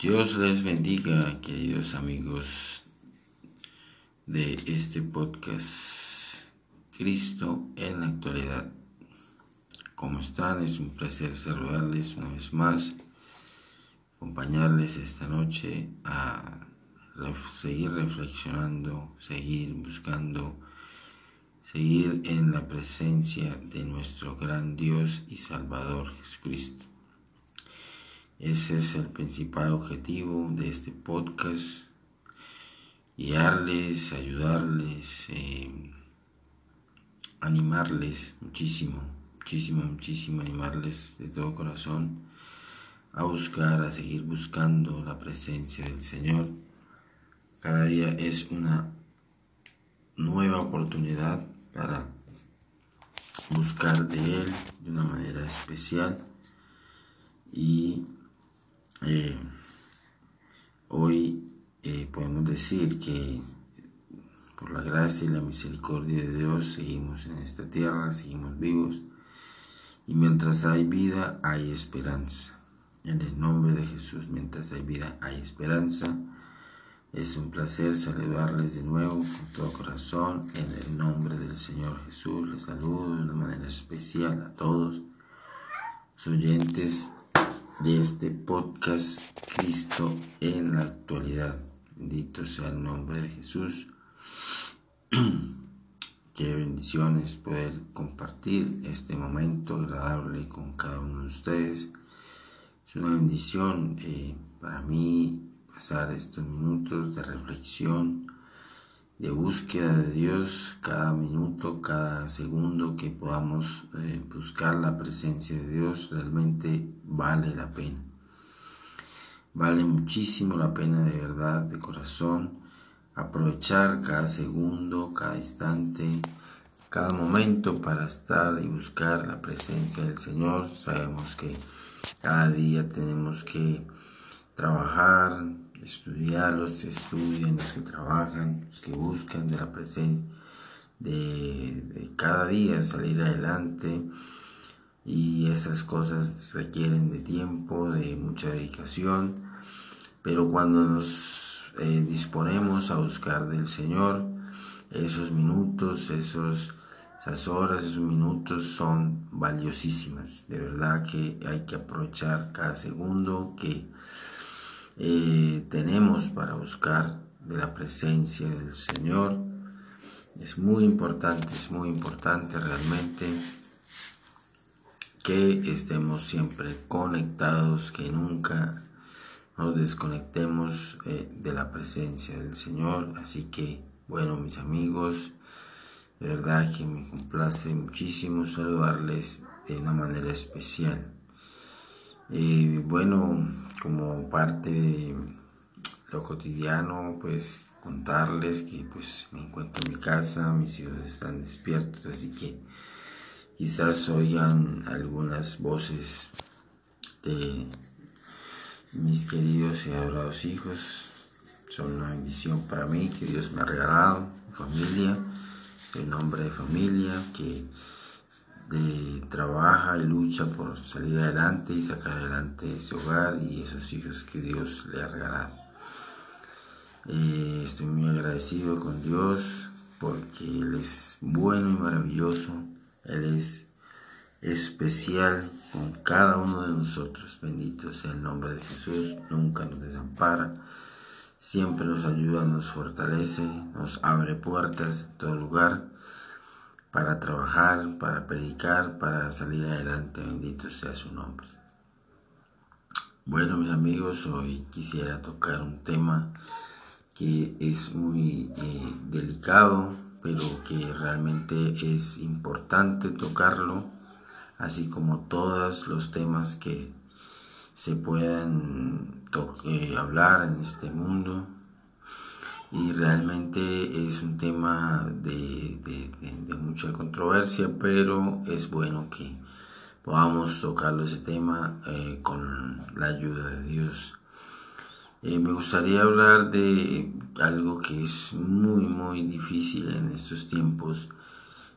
Dios les bendiga, queridos amigos de este podcast Cristo en la actualidad. ¿Cómo están? Es un placer saludarles una vez más, acompañarles esta noche a seguir reflexionando, seguir buscando, seguir en la presencia de nuestro gran Dios y Salvador Jesucristo. Ese es el principal objetivo de este podcast, guiarles, ayudarles, eh, animarles muchísimo, muchísimo, muchísimo, animarles de todo corazón a buscar, a seguir buscando la presencia del Señor. Cada día es una nueva oportunidad para buscar de Él de una manera especial y eh, hoy eh, podemos decir que por la gracia y la misericordia de Dios seguimos en esta tierra, seguimos vivos y mientras hay vida hay esperanza. En el nombre de Jesús, mientras hay vida hay esperanza. Es un placer saludarles de nuevo con todo corazón. En el nombre del Señor Jesús les saludo de una manera especial a todos los oyentes de este podcast Cristo en la actualidad. Bendito sea el nombre de Jesús. Qué bendiciones poder compartir este momento agradable con cada uno de ustedes. Es una bendición eh, para mí pasar estos minutos de reflexión de búsqueda de Dios cada minuto, cada segundo que podamos eh, buscar la presencia de Dios realmente vale la pena. Vale muchísimo la pena de verdad, de corazón, aprovechar cada segundo, cada instante, cada momento para estar y buscar la presencia del Señor. Sabemos que cada día tenemos que trabajar, estudiar, los que estudian, los que trabajan, los que buscan de la presencia, de, cada día salir adelante. Y estas cosas requieren de tiempo, de mucha dedicación, pero cuando nos eh, disponemos a buscar del Señor, esos minutos, esos, esas horas, esos minutos son valiosísimas. De verdad que hay que aprovechar cada segundo que eh, tenemos para buscar de la presencia del Señor. Es muy importante, es muy importante realmente que estemos siempre conectados, que nunca nos desconectemos eh, de la presencia del Señor. Así que, bueno, mis amigos, de verdad que me complace muchísimo saludarles de una manera especial. Y bueno, como parte de lo cotidiano, pues contarles que pues me encuentro en mi casa, mis hijos están despiertos, así que quizás oigan algunas voces de mis queridos y adorados hijos. Son una bendición para mí que Dios me ha regalado, mi familia, el nombre de familia, que trabaja y lucha por salir adelante y sacar adelante ese hogar y esos hijos que Dios le ha regalado. Eh, estoy muy agradecido con Dios porque Él es bueno y maravilloso, Él es especial con cada uno de nosotros. Bendito sea el nombre de Jesús, nunca nos desampara, siempre nos ayuda, nos fortalece, nos abre puertas en todo lugar para trabajar, para predicar, para salir adelante. Bendito sea su nombre. Bueno, mis amigos, hoy quisiera tocar un tema que es muy eh, delicado, pero que realmente es importante tocarlo, así como todos los temas que se puedan eh, hablar en este mundo y realmente es un tema de, mucha controversia, pero es bueno que podamos tocarlo ese tema eh, con la ayuda de Dios. Eh, me gustaría hablar de algo que es muy, muy difícil en estos tiempos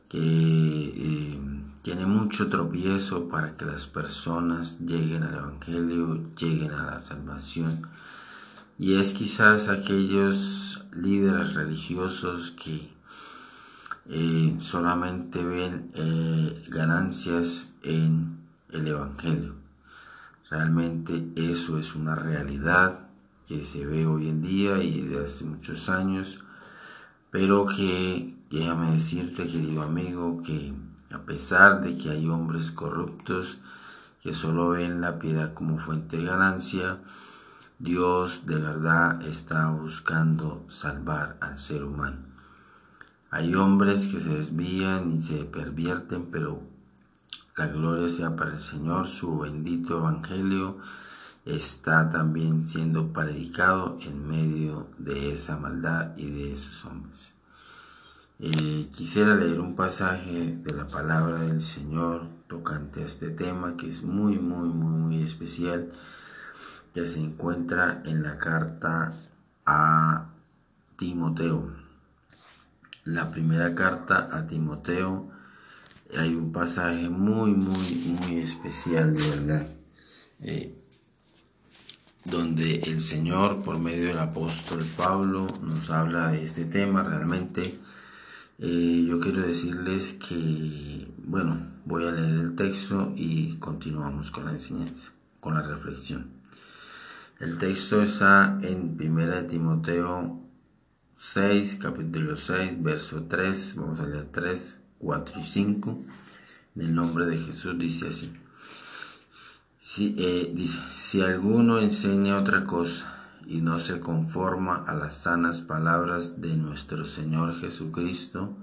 que eh, tiene mucho tropiezo para que las personas lleguen al Evangelio, lleguen a la salvación. Y es quizás aquellos líderes religiosos que eh, solamente ven ganancias en el Evangelio. Realmente eso es una realidad que se ve hoy en día y de hace muchos años, pero que déjame decirte, querido amigo, que a pesar de que hay hombres corruptos que solo ven la piedad como fuente de ganancia, Dios de verdad está buscando salvar al ser humano. Hay hombres que se desvían y se pervierten, pero la gloria sea para el Señor, su bendito evangelio está también siendo predicado en medio de esa maldad y de esos hombres. Eh, quisiera leer un pasaje de la palabra del Señor tocante a este tema que es muy, muy, muy, muy especial, que se encuentra en la carta a Timoteo. La primera carta a Timoteo, hay un pasaje muy, muy, muy especial, de verdad. Eh, donde el Señor, por medio del apóstol Pablo, nos habla de este tema. Realmente eh, yo quiero decirles que, bueno, voy a leer el texto y continuamos con la enseñanza, con la reflexión. El texto está en 1 Timoteo 6, capítulo 6, verso 3, vamos a leer 3, 4 y 5. En el nombre de Jesús dice así. Si, eh, si alguno enseña otra cosa y no se conforma a las sanas palabras de nuestro Señor Jesucristo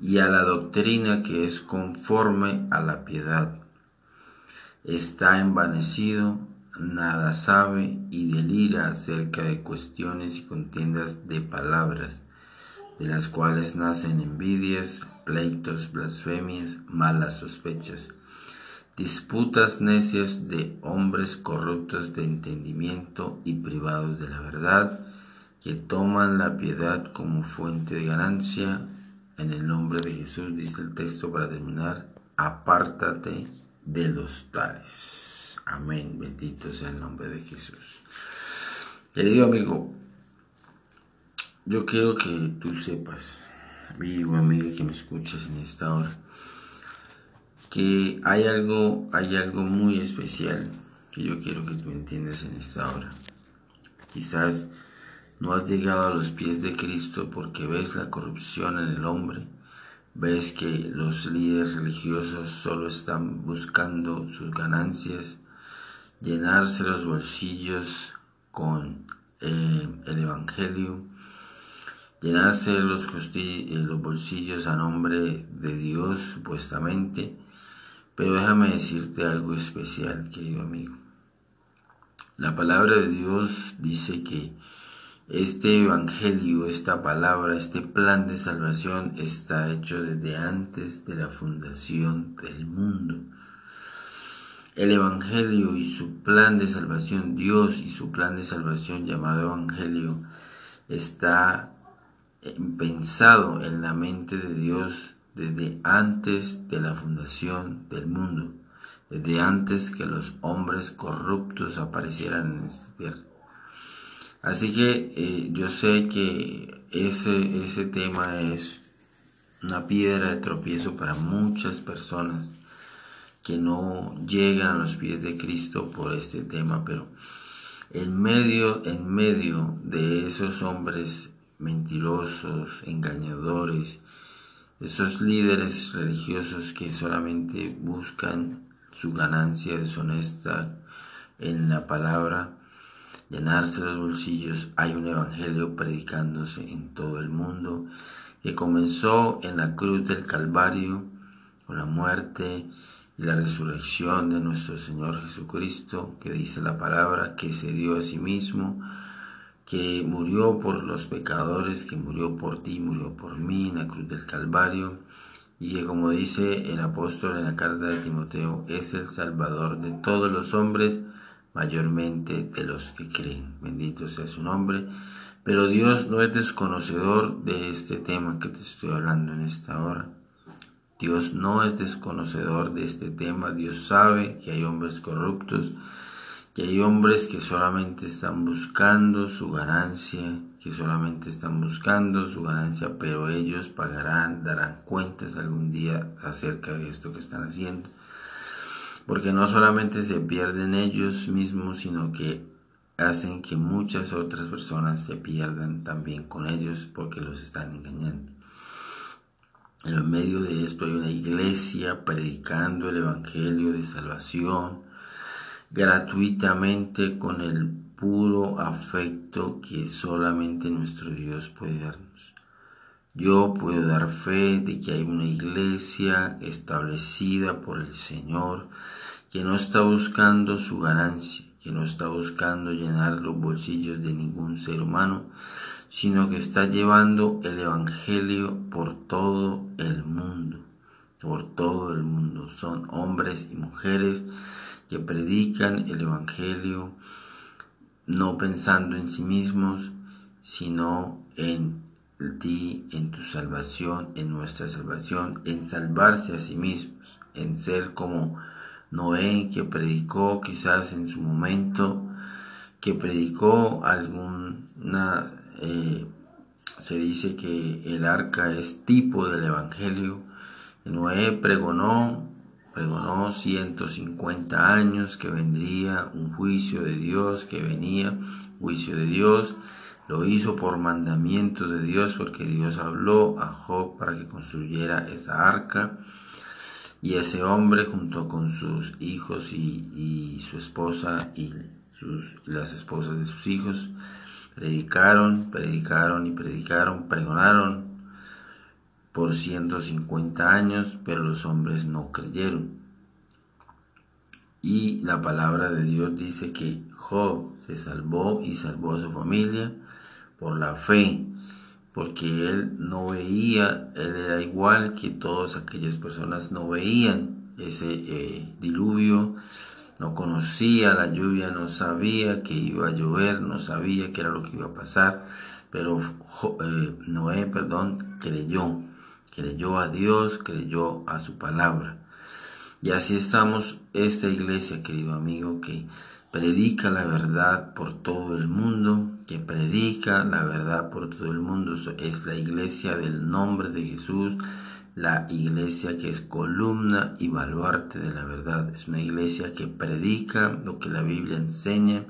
y a la doctrina que es conforme a la piedad, está envanecido, nada sabe y delira acerca de cuestiones y contiendas de palabras, de las cuales nacen envidias, pleitos, blasfemias, malas sospechas disputas necias de hombres corruptos de entendimiento y privados de la verdad, que toman la piedad como fuente de ganancia. En el nombre de Jesús, dice el texto para terminar, apártate de los tales. Amén, bendito sea el nombre de Jesús. Querido amigo, yo quiero que tú sepas, amigo, amiga que me escuchas en esta hora, que hay algo, hay algo muy especial que yo quiero que tú entiendas en esta hora. Quizás no has llegado a los pies de Cristo porque ves la corrupción en el hombre, ves que los líderes religiosos solo están buscando sus ganancias, llenarse los bolsillos con eh, el Evangelio, llenarse los, eh, los bolsillos a nombre de Dios supuestamente, pero déjame decirte algo especial, querido amigo. La palabra de Dios dice que este evangelio, esta palabra, este plan de salvación está hecho desde antes de la fundación del mundo. El evangelio y su plan de salvación, Dios y su plan de salvación llamado evangelio, está pensado en la mente de Dios desde antes de la fundación del mundo, desde antes que los hombres corruptos aparecieran en esta tierra. Así que eh, yo sé que ese, ese tema es una piedra de tropiezo para muchas personas que no llegan a los pies de Cristo por este tema, pero en medio, en medio de esos hombres mentirosos, engañadores, esos líderes religiosos que solamente buscan su ganancia deshonesta en la palabra, llenarse los bolsillos, hay un evangelio predicándose en todo el mundo que comenzó en la cruz del Calvario con la muerte y la resurrección de nuestro Señor Jesucristo, que dice la palabra, que se dio a sí mismo que murió por los pecadores, que murió por ti, murió por mí en la cruz del Calvario, y que como dice el apóstol en la carta de Timoteo, es el Salvador de todos los hombres, mayormente de los que creen. Bendito sea su nombre. Pero Dios no es desconocedor de este tema que te estoy hablando en esta hora. Dios no es desconocedor de este tema, Dios sabe que hay hombres corruptos, que hay hombres que solamente están buscando su ganancia, que solamente están buscando su ganancia, pero ellos pagarán, darán cuentas algún día acerca de esto que están haciendo. Porque no solamente se pierden ellos mismos, sino que hacen que muchas otras personas se pierdan también con ellos porque los están engañando. En medio de esto hay una iglesia predicando el Evangelio de salvación gratuitamente con el puro afecto que solamente nuestro Dios puede darnos. Yo puedo dar fe de que hay una iglesia establecida por el Señor que no está buscando su ganancia, que no está buscando llenar los bolsillos de ningún ser humano, sino que está llevando el Evangelio por todo el mundo, por todo el mundo. Son hombres y mujeres que predican el Evangelio no pensando en sí mismos, sino en ti, en tu salvación, en nuestra salvación, en salvarse a sí mismos, en ser como Noé que predicó quizás en su momento, que predicó alguna eh, se dice que el arca es tipo del Evangelio. Noé pregonó, pregonó 150 años que vendría un juicio de Dios, que venía juicio de Dios. Lo hizo por mandamiento de Dios porque Dios habló a Job para que construyera esa arca. Y ese hombre junto con sus hijos y, su esposa y sus, las esposas de sus hijos Predicaron, predicaron y predicaron, pregonaron por 150 años, pero los hombres no creyeron. Y la palabra de Dios dice que Job se salvó y salvó a su familia por la fe, porque él no veía, él era igual que todas aquellas personas, no veían ese eh, diluvio, no conocía la lluvia, no sabía que iba a llover, no sabía qué era lo que iba a pasar, pero eh, Noé, perdón, creyó, creyó a Dios, creyó a su palabra. Y así estamos esta iglesia, querido amigo, que predica la verdad por todo el mundo, que predica la verdad por todo el mundo. Es la iglesia del nombre de Jesús, la iglesia que es columna y baluarte de la verdad. Es una iglesia que predica lo que la Biblia enseña,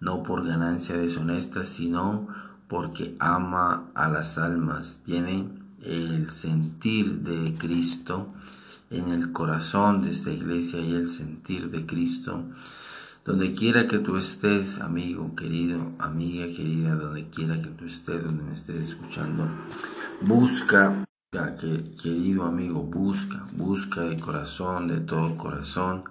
no por ganancia deshonesta, sino porque ama a las almas. Tiene el sentir de Cristo en el corazón de esta iglesia y el sentir de Cristo. Donde quiera que tú estés, amigo querido, amiga querida, donde quiera que tú estés, donde me estés escuchando, busca querido amigo, busca, busca de corazón, de todo corazón,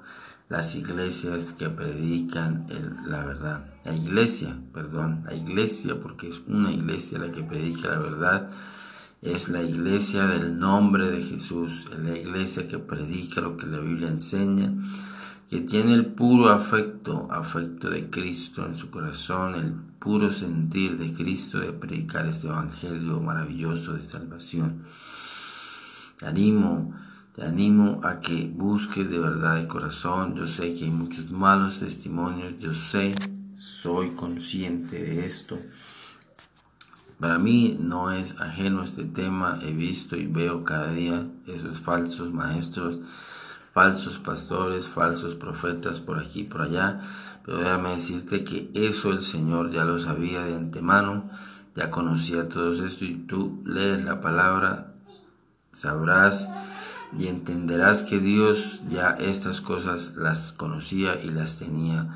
las iglesias que predican la verdad. La iglesia, perdón, la iglesia, porque es una iglesia la que predica la verdad, es la iglesia del nombre de Jesús, es la iglesia que predica lo que la Biblia enseña, que tiene el puro afecto, afecto de Cristo en su corazón, el puro sentir de Cristo de predicar este evangelio maravilloso de salvación. Te animo, te animo a que busques de verdad de corazón. Yo sé que hay muchos malos testimonios, yo sé, soy consciente de esto. Para mí no es ajeno este tema, he visto y veo cada día esos falsos maestros, falsos pastores, falsos profetas por aquí y por allá, pero déjame decirte que eso el Señor ya lo sabía de antemano, ya conocía todo esto y tú lees la palabra sabrás y entenderás que Dios ya estas cosas las conocía y las tenía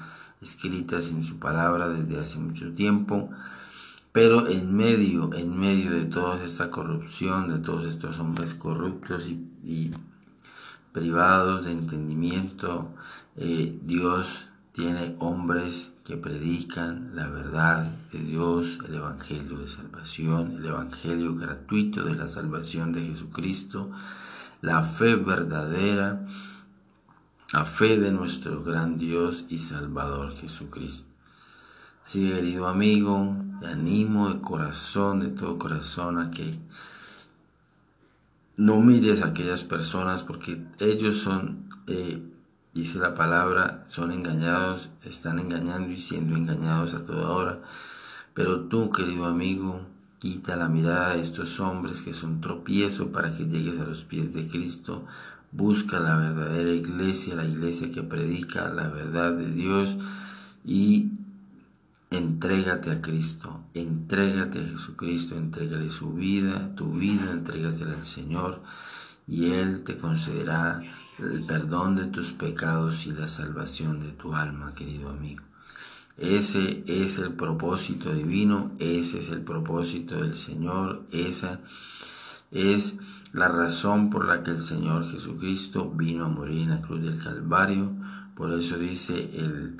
escritas en su palabra desde hace mucho tiempo. Pero en medio, en medio de toda esta corrupción, de todos estos hombres corruptos y, privados de entendimiento, eh, Dios tiene hombres que predican la verdad de Dios, el Evangelio de salvación, el Evangelio gratuito de la salvación de Jesucristo, la fe verdadera, la fe de nuestro gran Dios y Salvador Jesucristo. Así, querido amigo, te animo de corazón, de todo corazón, a que no mires a aquellas personas porque ellos son, eh, dice la palabra, son engañados, están engañando y siendo engañados a toda hora. Pero tú, querido amigo, quita la mirada de estos hombres que son tropiezo para que llegues a los pies de Cristo. Busca la verdadera iglesia, la iglesia que predica la verdad de Dios y entrégate a Cristo, entrégate a Jesucristo, entrégale su vida, tu vida, entrégasela al Señor y Él te concederá el perdón de tus pecados y la salvación de tu alma, querido amigo. Ese es el propósito divino, ese es el propósito del Señor, esa es la razón por la que el Señor Jesucristo vino a morir en la cruz del Calvario. Por eso dice el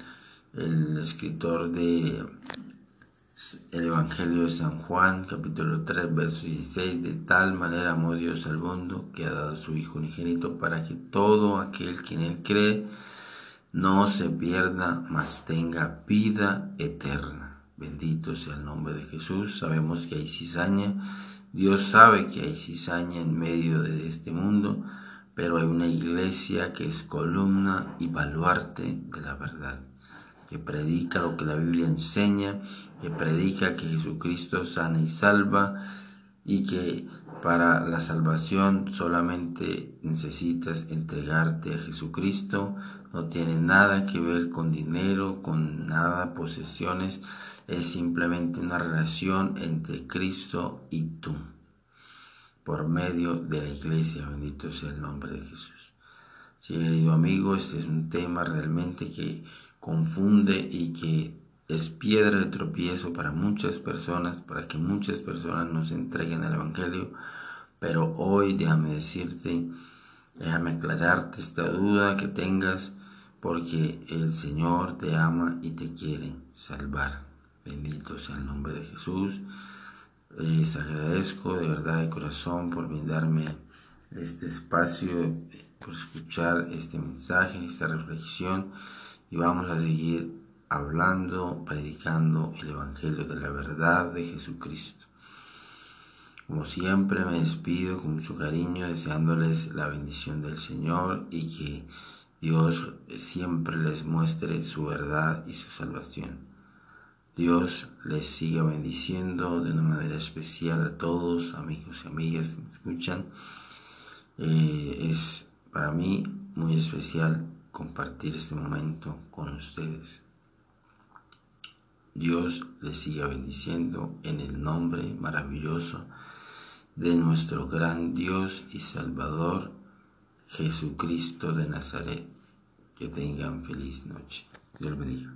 el escritor de el Evangelio de San Juan, capítulo 3, verso 16, de tal manera amó Dios al mundo que ha dado su Hijo unigénito para que todo aquel que en él cree no se pierda, mas tenga vida eterna. Bendito sea el nombre de Jesús. Sabemos que hay cizaña. Dios sabe que hay cizaña en medio de este mundo, pero hay una iglesia que es columna y baluarte de la verdad que predica lo que la Biblia enseña, que predica que Jesucristo sana y salva y que para la salvación solamente necesitas entregarte a Jesucristo, no tiene nada que ver con dinero, con nada, posesiones, es simplemente una relación entre Cristo y tú, por medio de la iglesia, bendito sea el nombre de Jesús. Sí, querido amigo, este es un tema realmente que confunde y que es piedra de tropiezo para muchas personas, para que muchas personas nos entreguen el Evangelio. Pero hoy déjame decirte, déjame aclararte esta duda que tengas, porque el Señor te ama y te quiere salvar. Bendito sea el nombre de Jesús. Les agradezco de verdad de corazón por brindarme este espacio, por escuchar este mensaje, esta reflexión y vamos a seguir hablando, predicando el Evangelio de la verdad de Jesucristo. Como siempre me despido con mucho cariño deseándoles la bendición del Señor y que Dios siempre les muestre su verdad y su salvación. Dios les siga bendiciendo de una manera especial a todos, amigos y amigas que me escuchan. Eh, es para mí muy especial compartir este momento con ustedes. Dios les siga bendiciendo en el nombre maravilloso de nuestro gran Dios y Salvador, Jesucristo de Nazaret. Que tengan feliz noche. Dios bendiga.